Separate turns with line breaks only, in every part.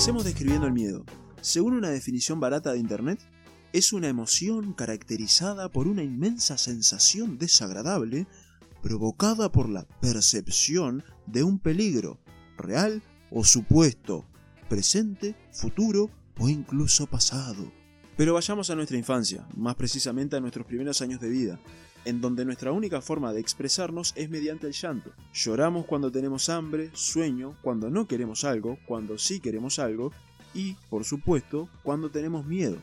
definiendo el miedo. Según una definición barata de internet, es una emoción caracterizada por una inmensa sensación desagradable provocada por la percepción de un peligro, real o supuesto, presente, futuro o incluso pasado. Pero vayamos a nuestra infancia, más precisamente a nuestros primeros años de vida, en donde nuestra única forma de expresarnos es mediante el llanto. Lloramos cuando tenemos hambre, sueño, cuando no queremos algo, cuando sí queremos algo y, por supuesto, cuando tenemos miedo.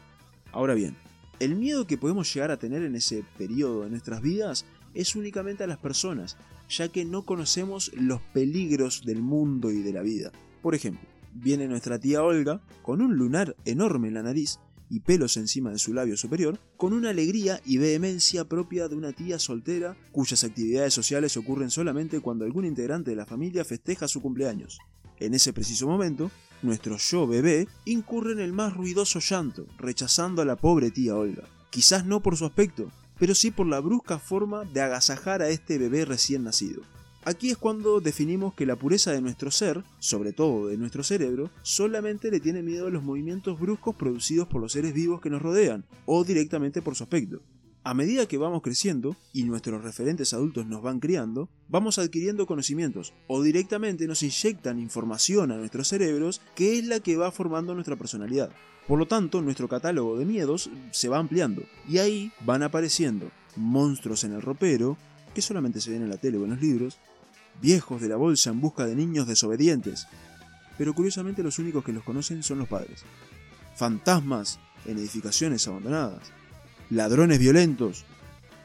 Ahora bien, el miedo que podemos llegar a tener en ese periodo de nuestras vidas es únicamente a las personas, ya que no conocemos los peligros del mundo y de la vida. Por ejemplo, viene nuestra tía Olga con un lunar enorme en la nariz y pelos encima de su labio superior, con una alegría y vehemencia propia de una tía soltera cuyas actividades sociales ocurren solamente cuando algún integrante de la familia festeja su cumpleaños. En ese preciso momento, nuestro yo bebé incurre en el más ruidoso llanto, rechazando a la pobre tía Olga. Quizás no por su aspecto, pero sí por la brusca forma de agasajar a este bebé recién nacido. Aquí es cuando definimos que la pureza de nuestro ser, sobre todo de nuestro cerebro, solamente le tiene miedo a los movimientos bruscos producidos por los seres vivos que nos rodean, o directamente por su aspecto. A medida que vamos creciendo y nuestros referentes adultos nos van criando, vamos adquiriendo conocimientos o directamente nos inyectan información a nuestros cerebros que es la que va formando nuestra personalidad. Por lo tanto, nuestro catálogo de miedos se va ampliando y ahí van apareciendo monstruos en el ropero, que solamente se ven en la tele o en los libros, viejos de la bolsa en busca de niños desobedientes, pero curiosamente los únicos que los conocen son los padres, fantasmas en edificaciones abandonadas, ladrones violentos,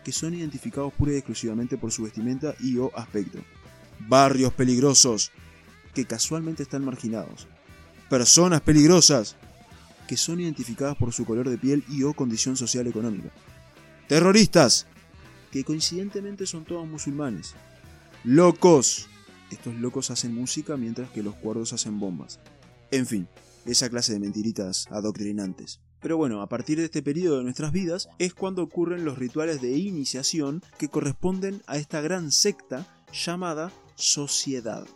que son identificados pura y exclusivamente por su vestimenta y o aspecto, barrios peligrosos, que casualmente están marginados, personas peligrosas, que son identificadas por su color de piel y o condición social económica. Terroristas, que coincidentemente son todos musulmanes. Locos, estos locos hacen música mientras que los cuerdos hacen bombas. En fin, esa clase de mentiritas adoctrinantes. Pero bueno, a partir de este periodo de nuestras vidas es cuando ocurren los rituales de iniciación que corresponden a esta gran secta llamada sociedad.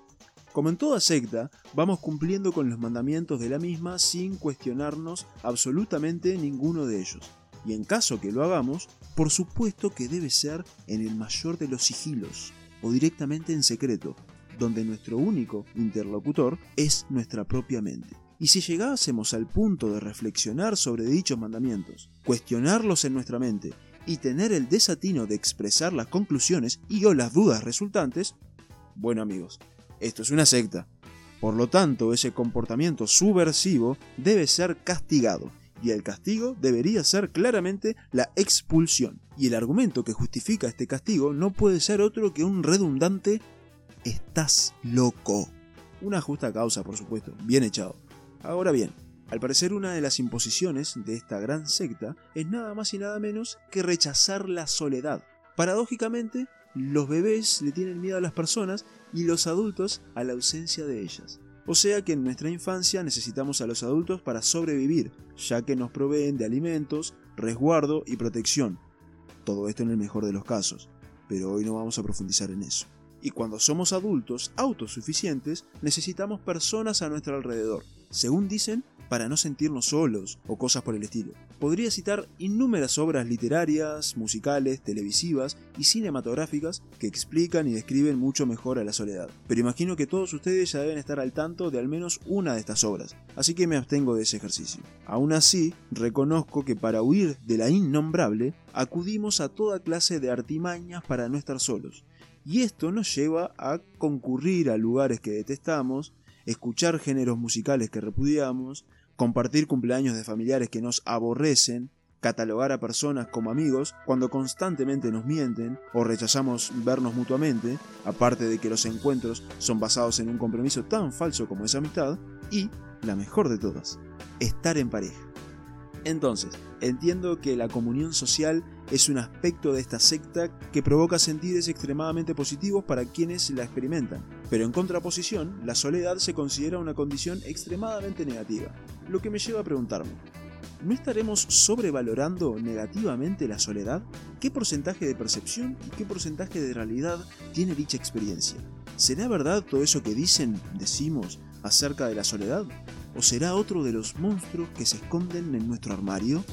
Como en toda secta, vamos cumpliendo con los mandamientos de la misma sin cuestionarnos absolutamente ninguno de ellos. Y en caso que lo hagamos, por supuesto que debe ser en el mayor de los sigilos, o directamente en secreto, donde nuestro único interlocutor es nuestra propia mente. Y si llegásemos al punto de reflexionar sobre dichos mandamientos, cuestionarlos en nuestra mente y tener el desatino de expresar las conclusiones y o las dudas resultantes, bueno amigos, esto es una secta. Por lo tanto, ese comportamiento subversivo debe ser castigado, y el castigo debería ser claramente la expulsión. Y el argumento que justifica este castigo no puede ser otro que un redundante estás loco. Una justa causa, por supuesto, bien echado. Ahora bien, al parecer una de las imposiciones de esta gran secta es nada más y nada menos que rechazar la soledad. Paradójicamente, los bebés le tienen miedo a las personas y los adultos a la ausencia de ellas. O sea que en nuestra infancia necesitamos a los adultos para sobrevivir, ya que nos proveen de alimentos, resguardo y protección. Todo esto en el mejor de los casos, pero hoy no vamos a profundizar en eso. Y cuando somos adultos autosuficientes, necesitamos personas a nuestro alrededor. Según dicen, para no sentirnos solos o cosas por el estilo. Podría citar innúmeras obras literarias, musicales, televisivas y cinematográficas que explican y describen mucho mejor a la soledad. Pero imagino que todos ustedes ya deben estar al tanto de al menos una de estas obras, así que me abstengo de ese ejercicio. Aún así, reconozco que para huir de la innombrable, acudimos a toda clase de artimañas para no estar solos. Y esto nos lleva a concurrir a lugares que detestamos, escuchar géneros musicales que repudiamos, compartir cumpleaños de familiares que nos aborrecen, catalogar a personas como amigos cuando constantemente nos mienten o rechazamos vernos mutuamente, aparte de que los encuentros son basados en un compromiso tan falso como esa amistad, y, la mejor de todas, estar en pareja. Entonces, entiendo que la comunión social es un aspecto de esta secta que provoca sentires extremadamente positivos para quienes la experimentan, pero en contraposición, la soledad se considera una condición extremadamente negativa, lo que me lleva a preguntarme, ¿no estaremos sobrevalorando negativamente la soledad? ¿Qué porcentaje de percepción y qué porcentaje de realidad tiene dicha experiencia? ¿Será verdad todo eso que dicen, decimos, acerca de la soledad? ¿O será otro de los monstruos que se esconden en nuestro armario?